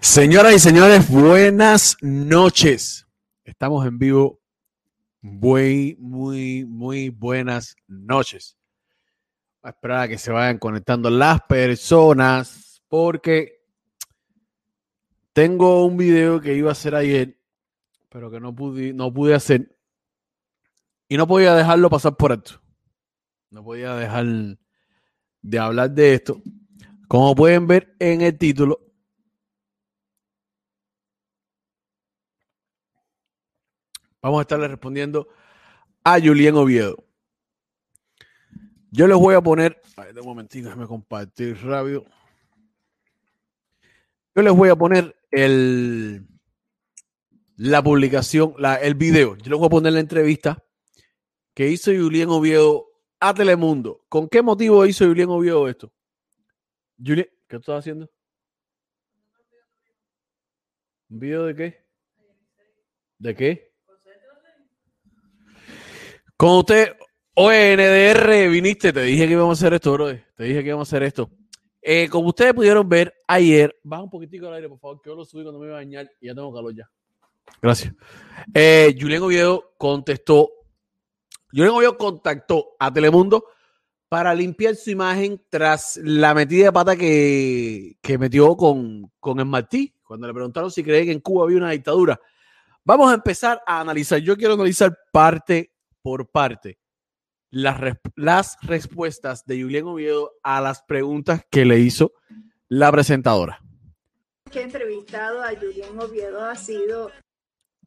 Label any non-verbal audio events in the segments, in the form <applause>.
Señoras y señores, buenas noches. Estamos en vivo. Muy, muy, muy buenas noches. Voy a esperar a que se vayan conectando las personas porque tengo un video que iba a hacer ayer, pero que no pude, no pude hacer. Y no podía dejarlo pasar por esto. No podía dejar de hablar de esto. Como pueden ver en el título, Vamos a estarle respondiendo a Julián Oviedo. Yo les voy a poner, ay, de un momentito, déjame compartir rápido. Yo les voy a poner el, la publicación, la, el video. Yo les voy a poner la entrevista que hizo Julián Oviedo a Telemundo. ¿Con qué motivo hizo Julián Oviedo esto? Julián, ¿qué estás haciendo? ¿Un video de qué? ¿De qué? Con usted, oye, NDR, viniste, te dije que íbamos a hacer esto, bro. Te dije que íbamos a hacer esto. Eh, como ustedes pudieron ver ayer, baja un poquitico al aire, por favor, que yo lo subí cuando me iba a bañar y ya tengo calor ya. Gracias. Eh, Oviedo contestó, Julián Oviedo contactó a Telemundo para limpiar su imagen tras la metida de pata que, que metió con, con el Martí, cuando le preguntaron si creen que en Cuba había una dictadura. Vamos a empezar a analizar. Yo quiero analizar parte por parte las, las respuestas de Julián Oviedo a las preguntas que le hizo la presentadora. Que he entrevistado a Julián Oviedo ha sido...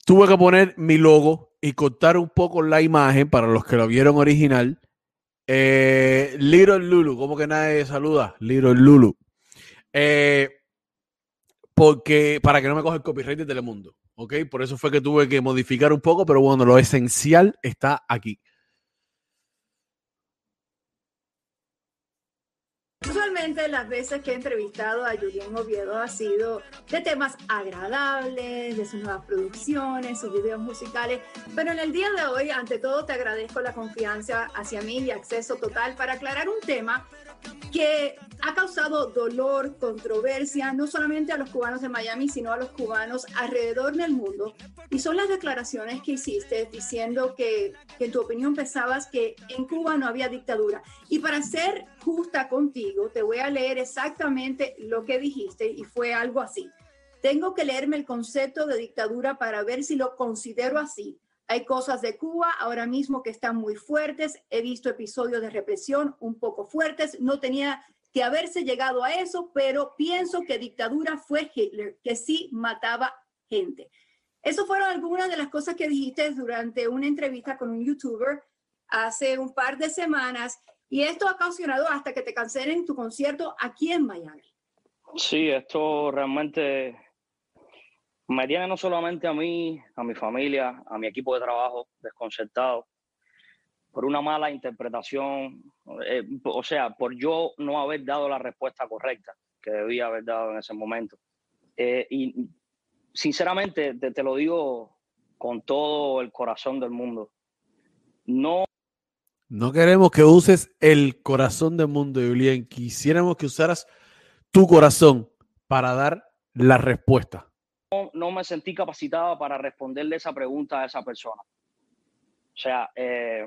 Tuve que poner mi logo y cortar un poco la imagen para los que lo vieron original. Eh, Little Lulu, como que nadie saluda? Little Lulu. Eh, porque para que no me coja el copyright de Telemundo. ¿ok? Por eso fue que tuve que modificar un poco, pero bueno, lo esencial está aquí. Usualmente las veces que he entrevistado a Julián Oviedo ha sido de temas agradables, de sus nuevas producciones, sus videos musicales, pero en el día de hoy, ante todo, te agradezco la confianza hacia mí y acceso total para aclarar un tema que ha causado dolor, controversia, no solamente a los cubanos de Miami, sino a los cubanos alrededor del mundo. Y son las declaraciones que hiciste diciendo que, que, en tu opinión pensabas que en Cuba no había dictadura. Y para ser justa contigo, te voy a leer exactamente lo que dijiste y fue algo así. Tengo que leerme el concepto de dictadura para ver si lo considero así. Hay cosas de Cuba ahora mismo que están muy fuertes. He visto episodios de represión un poco fuertes. No tenía que haberse llegado a eso, pero pienso que dictadura fue Hitler, que sí mataba gente. Eso fueron algunas de las cosas que dijiste durante una entrevista con un youtuber hace un par de semanas y esto ha ocasionado hasta que te cancelen tu concierto aquí en Miami. Sí, esto realmente me tiene no solamente a mí, a mi familia, a mi equipo de trabajo desconcertado por una mala interpretación, eh, o sea, por yo no haber dado la respuesta correcta que debía haber dado en ese momento. Eh, y sinceramente, te, lo digo con todo el corazón del mundo, no... No queremos que uses el corazón del mundo, Julián. Quisiéramos que usaras tu corazón para dar la respuesta. No, me sentí capacitada para responderle esa pregunta a esa persona. O sea, eh,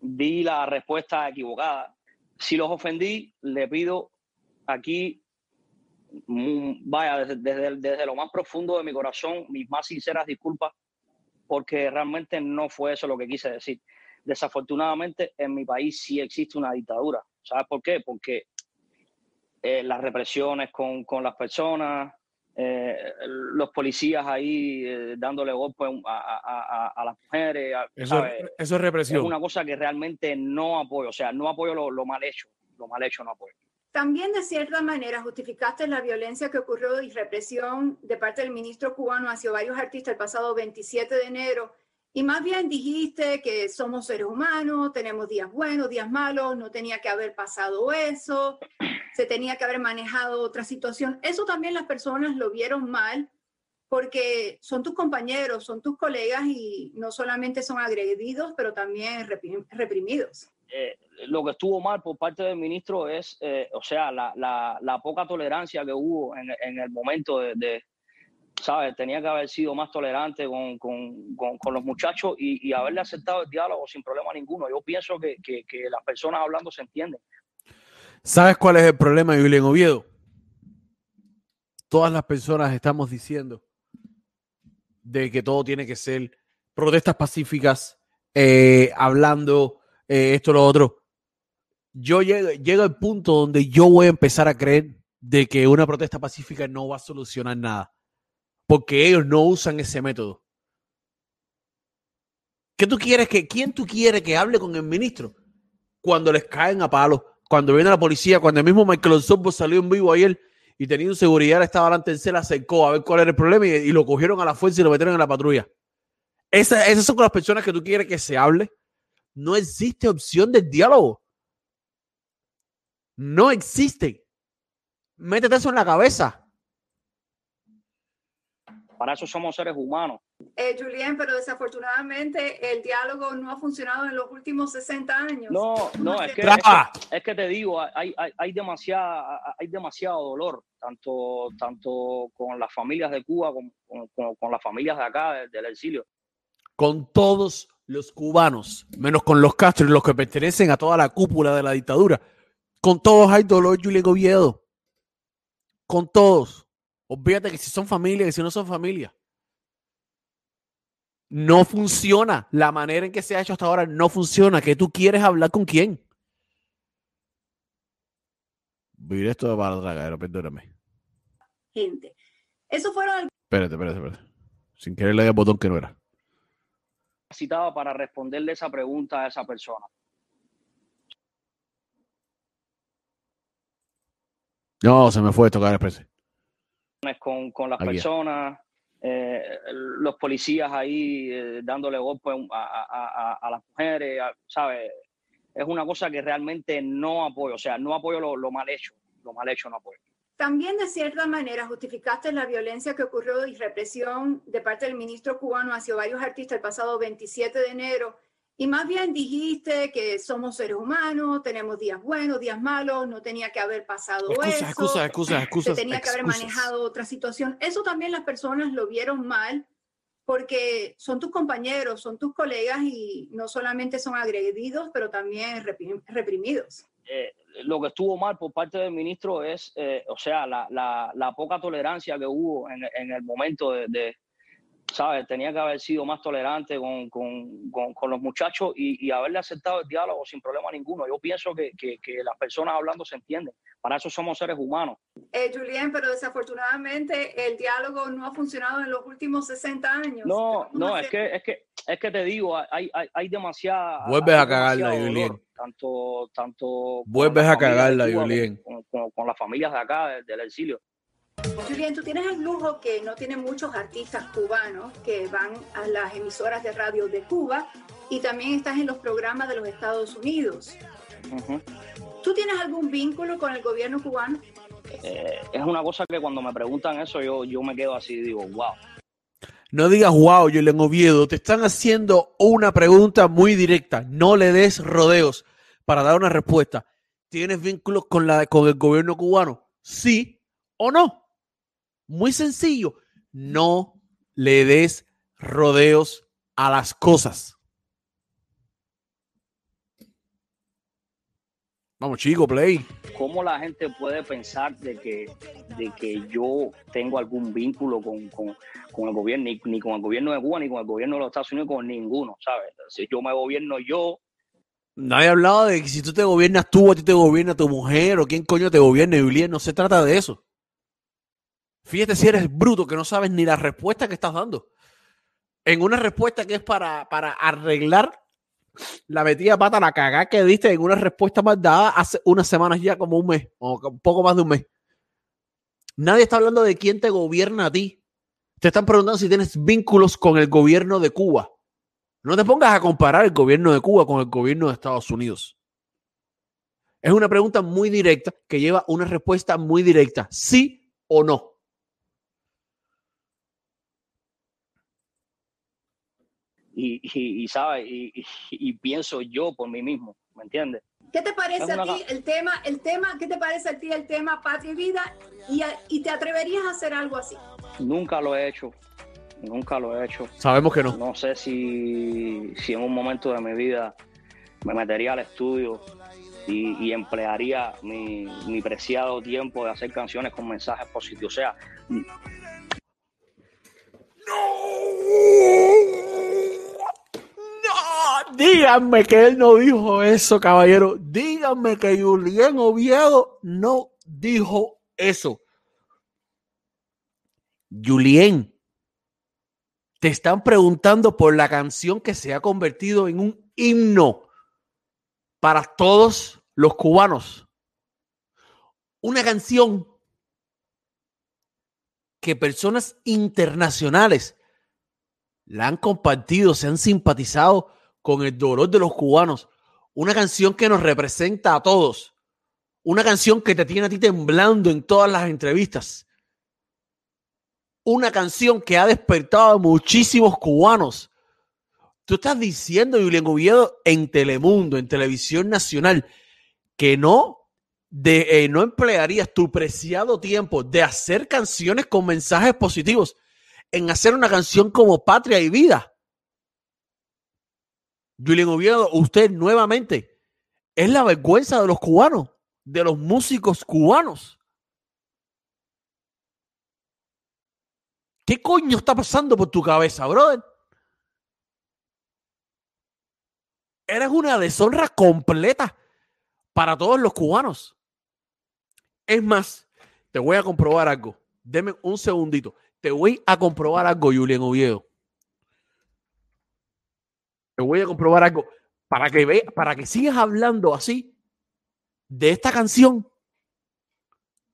la respuesta equivocada. Si los ofendí, le pido aquí, mm, vaya, desde, desde, lo más profundo de mi corazón, mis más sinceras disculpas, porque realmente no fue eso lo que quise decir. Desafortunadamente, en mi país sí existe una dictadura. ¿Sabes por qué? Porque eh, las represiones con, con las personas, eh, los policías ahí eh, dándole golpes a, a, las mujeres. Eso, eso, es represión. Es una cosa que realmente no apoyo, o sea, no apoyo lo, lo, mal hecho, lo mal hecho no apoyo. También de cierta manera justificaste la violencia que ocurrió y represión de parte del ministro cubano hacia varios artistas el pasado 27 de enero. Y más bien dijiste que somos seres humanos, tenemos días buenos, días malos, no tenía que haber pasado eso se tenía que haber manejado otra situación. Eso también las personas lo vieron mal porque son tus compañeros, son tus colegas y no solamente son agredidos, pero también reprimidos. eh, lo que estuvo mal por parte del ministro es, eh, o sea, la, la, poca tolerancia que hubo en, el momento de, de, ¿sabes? Tenía que haber sido más tolerante con, con, con, los muchachos y, y, haberle aceptado el diálogo sin problema ninguno. Yo pienso que, que las personas hablando se entienden. ¿Sabes cuál es el problema, Julián Oviedo? Todas las personas estamos diciendo de que todo tiene que ser protestas pacíficas, eh, hablando eh, esto, lo otro. Yo llego, llego al punto donde yo voy a empezar a creer de que una protesta pacífica no va a solucionar nada, porque ellos no usan ese método. ¿Qué tú quieres que, quién tú quieres que hable con el ministro cuando les caen a palos, cuando viene la policía, cuando el mismo Michael Sobo salió en vivo ayer y tenía un seguridad, estaba delante de él, acercó a ver cuál era el problema y, y, lo cogieron a la fuerza y lo metieron en la patrulla. Esa, esas son las personas que tú quieres que se hable. No existe opción de diálogo. No existe. Métete eso en la cabeza. Para eso somos seres humanos. Eh, Julián, pero desafortunadamente el diálogo no ha funcionado en los últimos 60 años. No, no, es que, es que, es que, te digo, hay, hay, hay, demasiada, hay demasiado dolor, tanto, tanto con las familias de Cuba como con, con, con las familias de acá, del, del exilio. Con todos los cubanos, menos con los Castro y los que pertenecen a toda la cúpula de la dictadura. Con todos hay dolor, Julián Oviedo. Con todos. Olvídate que si son familia, que si no son familia. No funciona. La manera en que se ha hecho hasta ahora no funciona. ¿Qué tú quieres hablar con quién? Vivir esto de para tragar, perdóname. Gente. Eso fueron. Espérate, espérate, espérate. Sin querer le di el botón que no era. Citaba para responderle esa pregunta a esa persona. No, se me fue a tocar el con, con las Aquí. personas, eh, los policías ahí eh, dándole golpe a, a, a, a las mujeres, ¿sabes? Es una cosa que realmente no apoyo, o sea, no apoyo lo, lo, mal hecho, lo mal hecho no apoyo. También de cierta manera justificaste la violencia que ocurrió y represión de parte del ministro cubano hacia varios artistas el pasado 27 de enero y más bien dijiste que somos seres humanos, tenemos días buenos, días malos, no tenía que haber pasado excusa, eso. Excusa, excusa, excusa. Se tenía que haber manejado otra situación. Eso también las personas lo vieron mal porque son tus compañeros, son tus colegas y no solamente son agredidos, pero también reprimidos. Eh, lo que estuvo mal por parte del ministro es, eh, o sea, la, la, la, poca tolerancia que hubo en, en el momento de, de ¿sabes? Tenía que haber sido más tolerante con, con, con, con los muchachos y, y, haberle aceptado el diálogo sin problema ninguno. Yo pienso que, que, que, las personas hablando se entienden. Para eso somos seres humanos. Eh, Julián, pero desafortunadamente el diálogo no ha funcionado en los últimos 60 años. No, no, es que, es que, es que te digo, hay, hay, hay demasiada... Vuelves hay a cagarla, Julián. Tanto, tanto... Vuelves a cagarla, Julián. Con, con, con, las familias de acá, del exilio. Julián, tú tienes el lujo que no tienen muchos artistas cubanos que van a las emisoras de radio de Cuba y también estás en los programas de los Estados Unidos. Uh -huh. ¿Tú tienes algún vínculo con el gobierno cubano? Eh, es una cosa que cuando me preguntan eso yo, yo me quedo así y digo, wow. No digas wow, Julián Oviedo, te están haciendo una pregunta muy directa. No le des rodeos para dar una respuesta. ¿Tienes vínculos con, la, con el gobierno cubano? Sí o no. Muy sencillo. No le des rodeos a las cosas. Vamos, chico, play. ¿Cómo la gente puede pensar de que, de que yo tengo algún vínculo con, con, con el gobierno, ni, ni, con el gobierno de Cuba, ni con el gobierno de los Estados Unidos, con ninguno, ¿sabes? Si yo me gobierno yo. Nadie ha hablado de que si tú te gobiernas tú, a ti te gobierna tu mujer, o quién coño te gobierna, Julián. No se trata de eso. Fíjate si eres bruto, que no sabes ni la respuesta que estás dando. En una respuesta que es para, para arreglar la metida pata, la cagada que diste en una respuesta más dada hace unas semanas ya, como un mes, o poco más de un mes. Nadie está hablando de quién te gobierna a ti. Te están preguntando si tienes vínculos con el gobierno de Cuba. No te pongas a comparar el gobierno de Cuba con el gobierno de Estados Unidos. Es una pregunta muy directa que lleva una respuesta muy directa, sí o no. Y, y, ¿sabes? Y, pienso yo por mí mismo, ¿me entiendes? ¿Qué te parece a ti el tema, el tema, qué te parece a ti el tema patria y vida y, y te atreverías a hacer algo así? Nunca lo he hecho, nunca lo he hecho. Sabemos que no. No sé si, si en un momento de mi vida me metería al estudio y, emplearía mi, mi, preciado tiempo de hacer canciones con mensajes positivos. O sea, díganme que él no dijo eso, caballero. Díganme que Julián Oviedo no dijo eso. Julián, te están preguntando por la canción que se ha convertido en un himno para todos los cubanos. Una canción que personas internacionales la han compartido, se han simpatizado con el dolor de los cubanos. Una canción que nos representa a todos. Una canción que te tiene a ti temblando en todas las entrevistas. Una canción que ha despertado a muchísimos cubanos. Tú estás diciendo, Julián Oviedo, en Telemundo, en Televisión Nacional, que no, eh, no emplearías tu preciado tiempo de hacer canciones con mensajes positivos en hacer una canción como Patria y Vida. Julián Oviedo, usted nuevamente es la vergüenza de los cubanos, de los músicos cubanos. ¿Qué coño está pasando por tu cabeza, brother? Eres una deshonra completa para todos los cubanos. Es más, te voy a comprobar algo. Deme un segundito. Te voy a comprobar algo, Julián Oviedo. Te voy a comprobar algo para que ve, para que sigas hablando así de esta canción.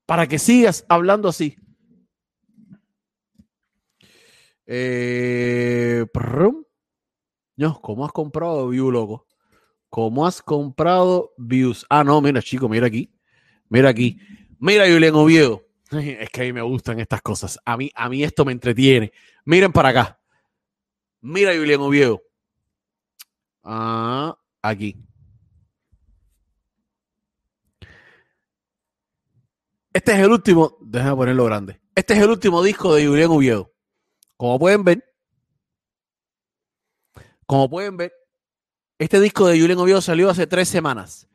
Para que sigas hablando así. Eh, no, ¿cómo has comprado views, loco? ¿Cómo has comprado views? Ah, no, mira, chico, mira aquí. Mira aquí. Mira, Julián Oviedo. <laughs> Es que a mí me gustan estas cosas. A mí, a mí esto me entretiene. Miren para acá. Mira, Julián Oviedo. Ah, aquí. Este es el último, déjame ponerlo grande. Este es el último disco de Julián Oviedo. Como pueden ver, como pueden ver, este disco de Julián Oviedo salió hace tres semanas.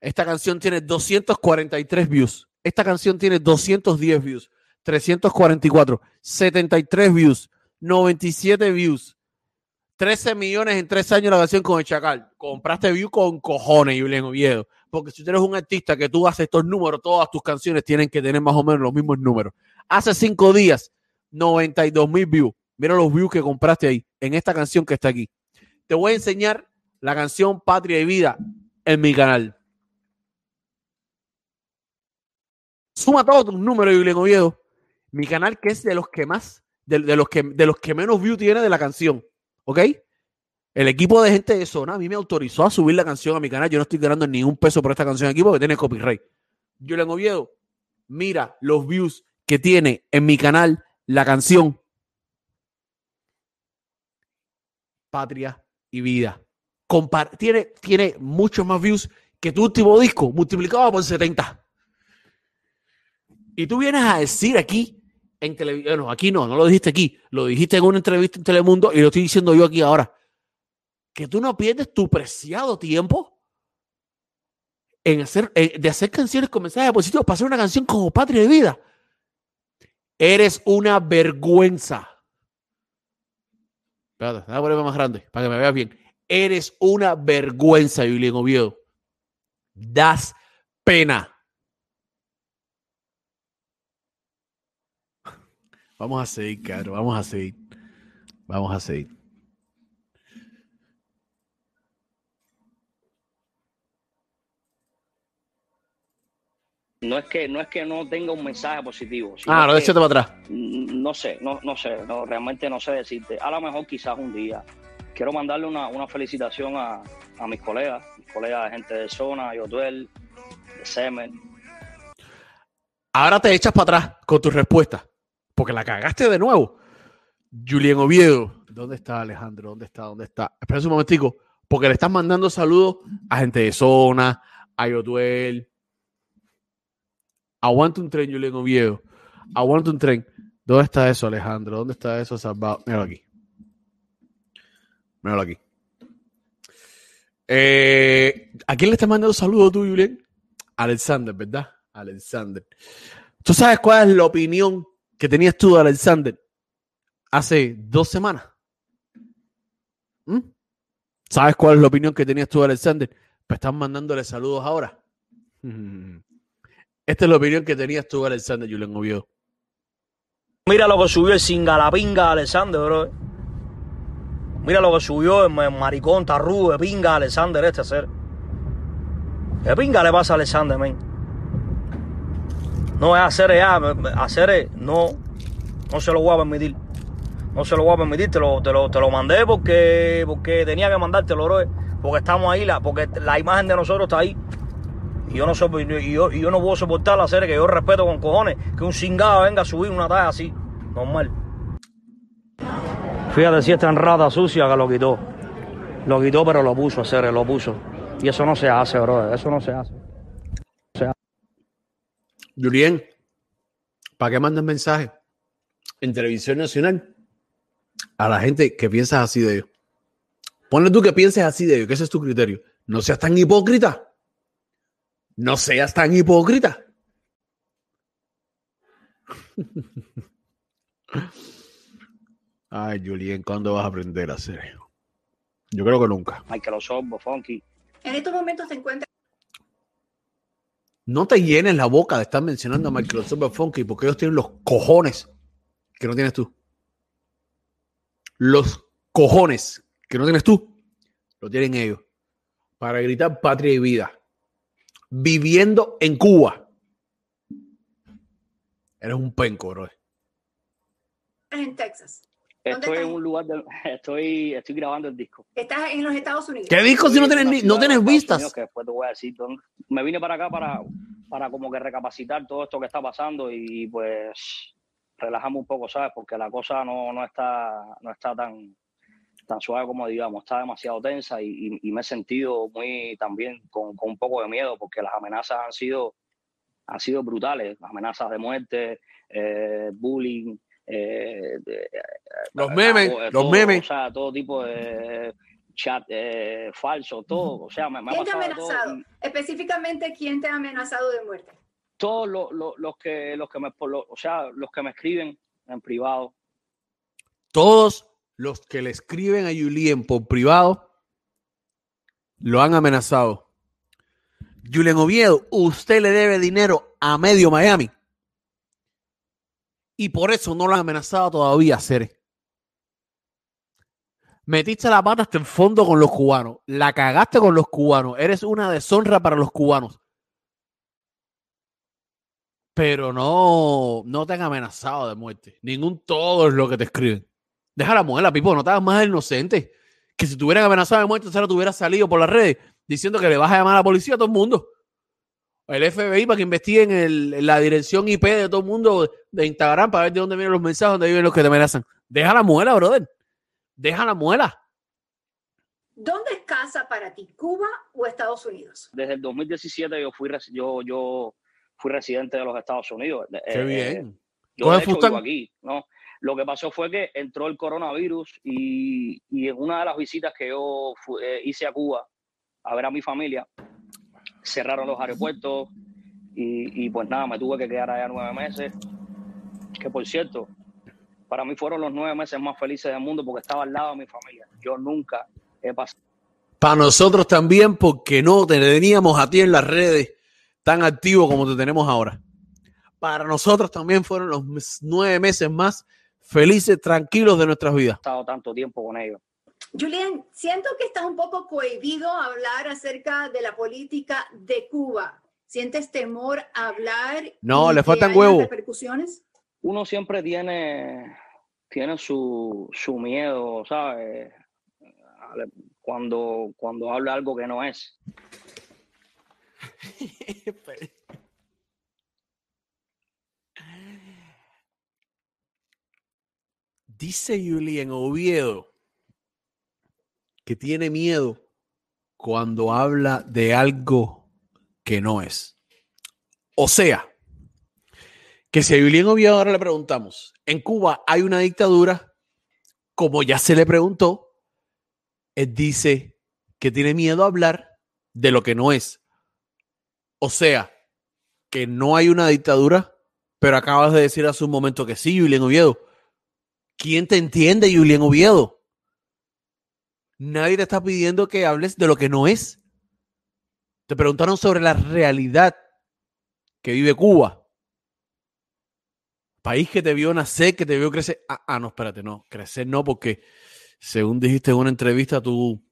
Esta canción tiene 243 views. Esta canción tiene 210 views, 344, 73 views, 97 views, 13 millones en tres años la canción con el Chacal. Compraste view con cojones, Julián Oviedo. Porque si tú eres un artista que tú haces estos números, todas tus canciones tienen que tener más o menos los mismos números. Hace cinco días, 92 mil views. Mira los views que compraste ahí, en esta canción que está aquí. Te voy a enseñar la canción Patria y Vida en mi canal. Suma todos tus números, Julián Oviedo. Mi canal que es de los que más, de, los, que, de los que menos views tiene de la canción. ¿Ok? El equipo de gente de Zona a mí me autorizó a subir la canción a mi canal. Yo no estoy ganando ni un peso por esta canción aquí porque tiene copyright. Yo le Oviedo, mira los views que tiene en mi canal la canción Patria y Vida. tiene, tiene muchos más views que tu último disco multiplicado por 70. Y tú vienes a decir aquí en televisión. Bueno, aquí no, no lo dijiste aquí. Lo dijiste en una entrevista en Telemundo y lo estoy diciendo yo aquí ahora. Que tú no pierdes tu preciado tiempo en hacer, de hacer canciones con mensajes positivos para hacer una canción como Patria de Vida. Eres una vergüenza. Espérate, voy ponerme más grande para que me veas bien. Eres una vergüenza, Julián Oviedo. Das pena. Vamos a seguir, caro, vamos a seguir. Vamos a seguir. No es que no es que no tenga un mensaje positivo. Ah, no, échate para atrás. No sé, no, no sé, no, realmente no sé decirte. A lo mejor quizás un día. Quiero mandarle una, felicitación a, mis colegas, mis colegas de gente de zona, Yotuel, de Semen. Ahora te echas para atrás con tu respuesta porque la cagaste de nuevo. Julián Oviedo, ¿Dónde está Alejandro? ¿Dónde está? ¿Dónde está? Espera un momentico, porque le estás mandando saludos a gente de zona, a Yotuel. Aguanta un tren, Julián Oviedo. Aguanta un tren. ¿Dónde está eso, Alejandro? ¿Dónde está eso, Salvador? Míralo aquí. Míralo aquí. Eh, ¿A quién le estás mandando saludos tú, Julián? Alexander, ¿verdad? Alexander. ¿Tú sabes cuál es la opinión que tenías tú de Alexander hace dos semanas? ¿Mm? ¿Sabes cuál es la opinión que tenías tú de Alexander? Pues están mandándole saludos ahora. <laughs> Esta es la opinión que tenías tú de Alexander, Julián Oviedo. Mira lo que subió el singalapinga Alexander, bro. Mira lo que subió el maricón tarru de pinga Alexander este ser. ¿Qué pinga le pasa a Alexander, men? No es hacer ya, hacer no, no se lo voy a permitir. No se lo voy a permitir, te lo, te lo, te lo mandé porque, porque tenía que mandártelo, bro. Porque estamos ahí, la, porque la imagen de nosotros está ahí. Y yo no, y yo, y yo no puedo soportar la serie que yo respeto con cojones, que un cingado venga a subir una talla así, normal. Fíjate si es tan rata sucia que lo quitó. Lo quitó, pero lo puso, hacer, lo puso. Y eso no se hace, bro. Eso no se hace. Julien, ¿para qué mandas mensaje en televisión nacional a la gente que piensas así de ellos? Ponle tú que pienses así de ellos, que ese es tu criterio. No seas tan hipócrita. No seas tan hipócrita. <laughs> Ay, Julien, ¿cuándo vas a aprender a hacer eso? Yo creo que nunca. Microsoft, Funky. En estos momentos se encuentra. No te llenes la boca de estar mencionando a Microsoft Funky porque ellos tienen los cojones que no tienes tú. Los cojones que no tienes tú, lo tienen ellos. Para gritar patria y vida. Viviendo en Cuba. Eres un penco, bro. En Texas. Estoy en un lugar, de, <laughs> estoy, estoy grabando el disco. Estás en los Estados Unidos. ¿Qué disco si no tienes, no tienes vistas? que después te voy a decir. Me vine para acá para, para como que recapacitar todo esto que está pasando y pues relajamos un poco, ¿sabes? Porque la cosa no, no, está, no está tan, tan suave como digamos, está demasiado tensa y, y, me he sentido muy también con, con, un poco de miedo porque las amenazas han sido, han sido brutales, amenazas de muerte, eh, bullying, eh, los memes, los memes. O sea, todo tipo de chat eh, falso, todo. O sea, me, ¿Quién te ha amenazado? Específicamente, ¿quién te ha amenazado de muerte? Todos los, los, que, los que me, o sea, los que me escriben en privado. Todos los que le escriben a Julien por privado lo han amenazado. Julien Oviedo, usted le debe dinero a medio Miami. Y por eso no han amenazado todavía, Cere. Metiste la pata hasta el fondo con los cubanos. La cagaste con los cubanos. Eres una deshonra para los cubanos. Pero no, no te han amenazado de muerte. Ningún todo es lo que te escriben. Deja la muela, Pipo. No te hagas más inocente. Que si te hubieran amenazado de muerte, se te hubiera salido por las redes diciendo que le vas a llamar a la policía a todo el mundo el FBI para que investiguen el, la dirección IP de todo el mundo de Instagram para ver de dónde vienen los mensajes, dónde viven los que te amenazan. Deja la muela, brother. Deja la muela. ¿Dónde es casa para ti, Cuba o Estados Unidos? Desde el 2017 yo fui, yo, yo fui residente de los Estados Unidos. Qué eh, bien. Yo de hecho vivo aquí, ¿no? Lo que pasó fue que entró el coronavirus y, y en una de las visitas que yo eh, hice a Cuba a ver a mi familia, cerraron los aeropuertos y, pues nada, me tuve que quedar allá nueve meses. Que por cierto, para mí fueron los nueve meses más felices del mundo porque estaba al lado de mi familia. Yo nunca he pasado. Para nosotros también, porque no te teníamos a ti en las redes tan activo como te tenemos ahora. Para nosotros también fueron los nueve meses más felices, tranquilos de nuestras vidas. He estado tanto tiempo con ellos. Julián, siento que estás un poco cohibido a hablar acerca de la política de Cuba. ¿Sientes temor a hablar? No, le faltan huevos. repercusiones? Uno siempre tiene, tiene su, su miedo, ¿sabes? Cuando, cuando habla algo que no es. <laughs> Dice Julián Oviedo que tiene miedo cuando habla de algo que no es. O sea, que si a Julián Oviedo ahora le preguntamos, en Cuba hay una dictadura, como ya se le preguntó, él dice que tiene miedo a hablar de lo que no es. O sea, que no hay una dictadura, pero acabas de decir hace un momento que sí, Julián Oviedo. ¿Quién te entiende, Julián Oviedo? Nadie te está pidiendo que hables de lo que no es. Te preguntaron sobre la realidad que vive Cuba. País que te vio nacer, que te vio crecer. Ah, ah, no, espérate, no. Crecer no, porque según dijiste en una entrevista, tú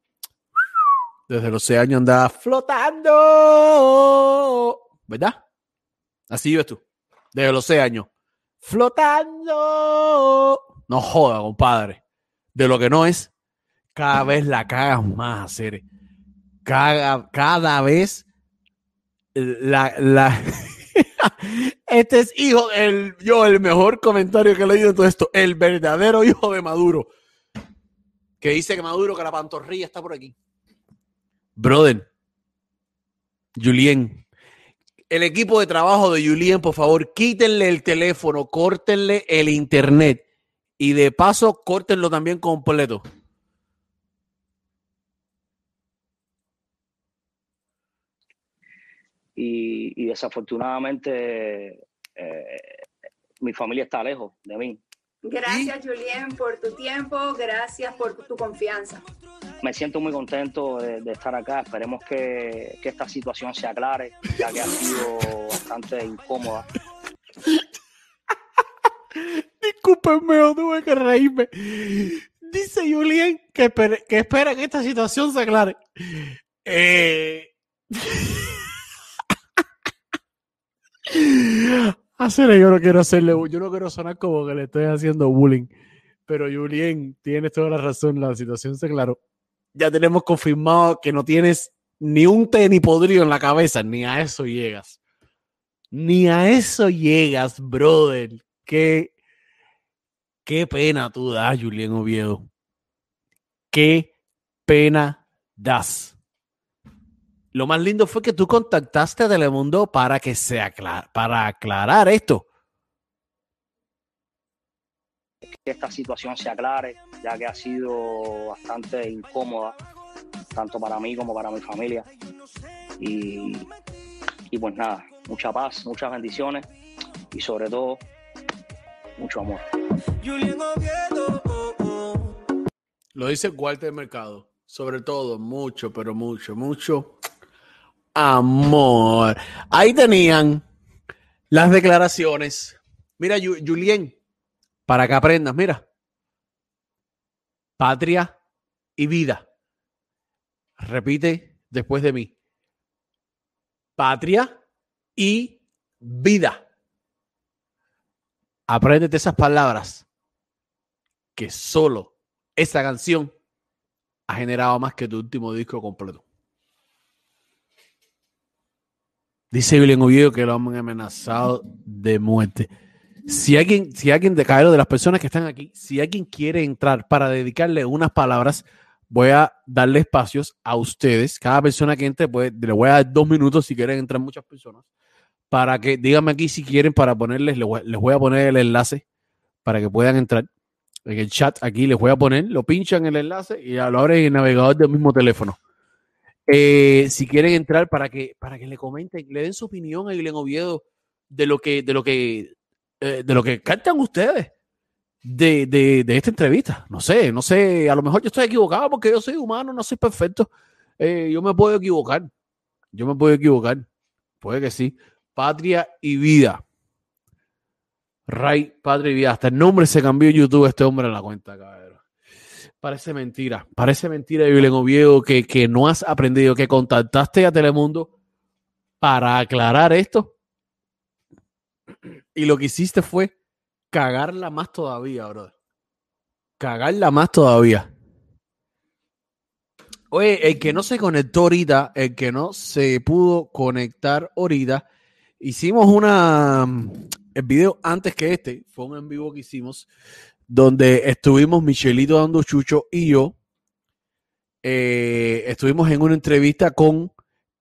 desde los seis años andabas flotando. ¿Verdad? Así vives tú. Desde los seis años. Flotando. No joda, compadre. De lo que no es, cada vez la cagas más, hacer. Cada, cada vez la, la <laughs> este es hijo del yo el mejor comentario que he leído de todo esto, el verdadero hijo de Maduro. Que dice que Maduro que la pantorrilla está por aquí. Brother, Julien, el equipo de trabajo de Julien, por favor, quítenle el teléfono, córtenle el internet y de paso, córtenlo también completo. Y, y desafortunadamente eh, mi familia está lejos de mí. Gracias, Julien, por tu tiempo, gracias por tu confianza. Me siento muy contento de, de estar acá. Esperemos que, que, esta situación se aclare, ya que ha sido bastante incómoda. <laughs> Discúlpenme, no tuve que reírme. Dice Julien que, que espera que esta situación se aclare. Eh... <laughs> Hacerle, yo no quiero hacerle, yo no quiero sonar como que le estoy haciendo bullying. Pero Julien, tienes toda la razón, la situación se aclaró. Ya tenemos confirmado que no tienes ni un té ni podrido en la cabeza, ni a eso llegas. Ni a eso llegas, brother. Qué, qué pena tú das, Julien Oviedo. Qué pena das. Lo más lindo fue que tú contactaste a Telemundo para que se aclar para aclarar esto. Que esta situación se aclare, ya que ha sido bastante incómoda, tanto para mí como para mi familia. Y, y pues nada, mucha paz, muchas bendiciones y sobre todo, mucho amor. Lo dice Walter Mercado. Sobre todo, mucho, pero mucho, mucho amor. Ahí tenían las declaraciones. Mira, Julien, para que aprendas, mira. Patria y vida. Repite después de mí. Patria y vida. Apréndete esas palabras que solo esa canción ha generado más que tu último disco completo. Dice William Oviedo que lo han amenazado de muerte. Si alguien, si alguien de de las personas que están aquí, si alguien quiere entrar para dedicarle unas palabras, voy a darle espacios a ustedes. Cada persona que entre, pues, le voy a dar dos minutos si quieren entrar muchas personas. Para que, díganme aquí si quieren para ponerles, les voy, a poner el enlace para que puedan entrar. En el chat aquí les voy a poner, lo pinchan el enlace y lo abren en el navegador del mismo teléfono. Eh, si quieren entrar para que, para que le comenten, le den su opinión a Guilén Oviedo de lo que, de lo que, eh, de lo que cantan ustedes de, de, de, esta entrevista. No sé, no sé, a lo mejor yo estoy equivocado porque yo soy humano, no soy perfecto. Eh, yo me puedo equivocar. Yo me puedo equivocar. Puede que sí. Patria y vida. Ray, patria y vida. Hasta el nombre se cambió en YouTube este hombre en la cuenta, cabrón. Parece mentira, parece mentira, Julián Oviedo, que, que no has aprendido, que contactaste a Telemundo para aclarar esto. Y lo que hiciste fue cagarla más todavía, brother. Cagarla más todavía. Oye, el que no se conectó ahorita, el que no se pudo conectar ahorita, hicimos una. El video antes que este, fue un en vivo que hicimos donde estuvimos Michelito dando chucho y yo. eh, estuvimos en una entrevista con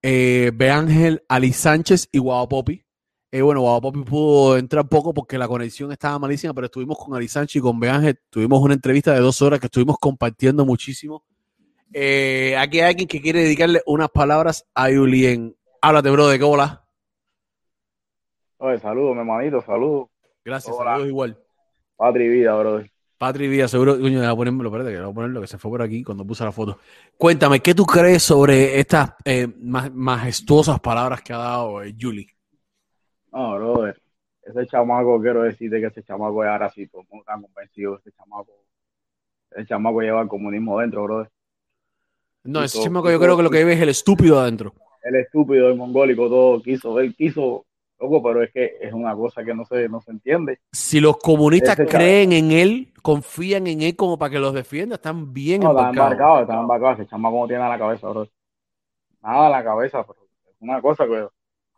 eh, Beángel, Ali Sánchez y Guau Popi. Eh, bueno, Guau Popi pudo entrar poco porque la conexión estaba malísima, pero estuvimos con Ali Sánchez y con Beángel. Tuvimos una entrevista de dos horas que estuvimos compartiendo muchísimo. Eh, aquí hay alguien que quiere dedicarle unas palabras a Julien. Háblate, bro, de qué hola. Oye, saludos, mi hermanito, saludos. Gracias, Hola. saludos igual. Patria y vida, brother. Patri Villa, seguro, coño, voy a ponerlo, espérate, que voy a ponerlo que se fue por aquí cuando puse la foto. Cuéntame, ¿qué tú crees sobre estas eh, ma- majestuosas palabras que ha dado eh, Julie? No, brother. Ese chamaco, quiero decirte que ese chamaco es ahora sí, todo el mundo está convencido. Ese chamaco, ese chamaco lleva el comunismo dentro, brother. No, ese chamaco yo creo que lo que ve es el estúpido adentro. El estúpido, el mongólico, todo quiso, él quiso, loco, pero es que es una cosa que no se, no se entiende. Si los comunistas creen en él, confían en él como para que los defienda, están bien No, embarcados. embarcado, está embarcado. Ese chamaco no tiene en la cabeza, brother. Nada en la cabeza, pero es una cosa que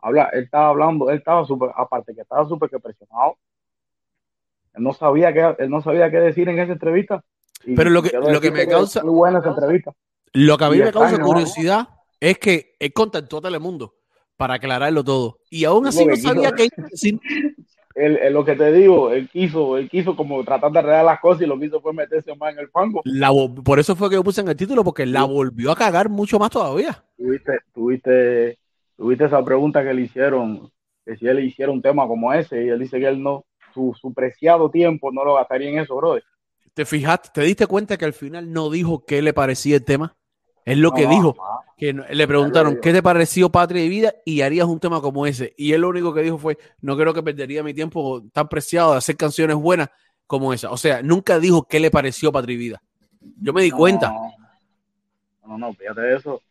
habla, él estaba hablando, él estaba súper, aparte que estaba súper que presionado. Él no sabía qué, él no sabía qué decir en esa entrevista. Pero lo que- lo que me causa- Muy buena esa entrevista. Lo que a mí Y me causa curiosidad es que él contactó a Telemundo para aclararlo todo. Y aún así no que <laughs> sabía qué decir. Él, lo que te digo, él quiso, él quiso como tratar de arreglar las cosas y lo que hizo fue meterse más en el fango. La por eso fue que yo puse en el título, porque la volvió a cagar mucho más todavía. Tuviste, tuviste, tuviste esa pregunta que le hicieron, que si él hiciera un tema como ese, y él dice que él no, su, su preciado tiempo no lo gastaría en eso, brother. ¿Te fijaste? ¿Te diste cuenta que al final no dijo qué le parecía el tema? Es lo que No, dijo. Que le preguntaron. ¿qué te pareció Patria y Vida? Y harías un tema como ese. Y él lo único que dijo fue, no creo que perdería mi tiempo tan preciado de hacer canciones buenas como esa. O sea, nunca dijo qué le pareció Patria y Vida. Yo me di cuenta. No, no, no, fíjate eso.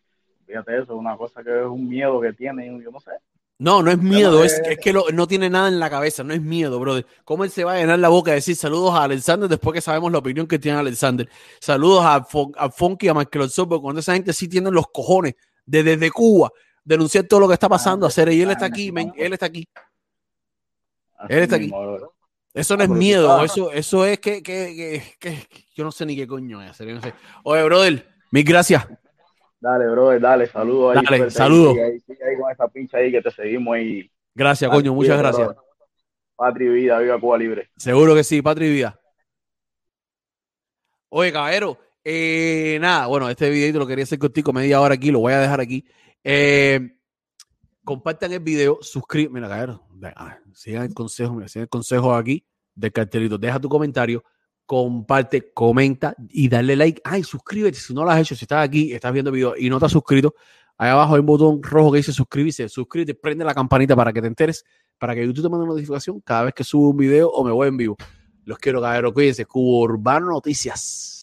Fíjate eso, es una cosa que es un miedo que tiene, yo no sé. No, no es miedo, es, que lo- no tiene nada en la cabeza, no es miedo, brother. ¿Cómo él se va a llenar la boca de decir saludos a Alexander después que sabemos la opinión que tiene Alexander? Saludos a, Fon- a Funky, a Michael Zorbo, cuando esa gente sí tiene los cojones de desde Cuba denunciar todo lo que está pasando, Ah, hacer y él ah, está aquí, men, él está aquí. Así Él está aquí. Eso no es miedo, eso, eso es que, que, que- que- yo no sé ni qué coño es. no sé. Oye, brother, mil gracias. Dale, brother, dale, saludos. Dale, ahí, saludos. Sigue ahí, sigue ahí con esa pincha ahí que te seguimos ahí. Gracias, Dale, coño, muchas gracias. brother. Patria y vida, viva Cuba libre. Seguro que sí, Patria y Vida. Oye, caballero, eh, nada, bueno, este videito lo quería hacer contigo media hora aquí, lo voy a dejar aquí. Eh, compartan el video, suscríbete, mira, caballero, sigan el consejo, mira, sigan el consejo aquí del cartelito, deja tu comentario, comparte, comenta y dale like. Ay, suscríbete si no lo has hecho, si estás aquí, estás viendo el video y no te has suscrito, ahí abajo hay un botón rojo que dice suscribirse, suscríbete, prende la campanita para que te enteres, para que YouTube te mande una notificación cada vez que subo un video o me voy en vivo. Los quiero, caballero, cuídense. Cubo Urbano Noticias.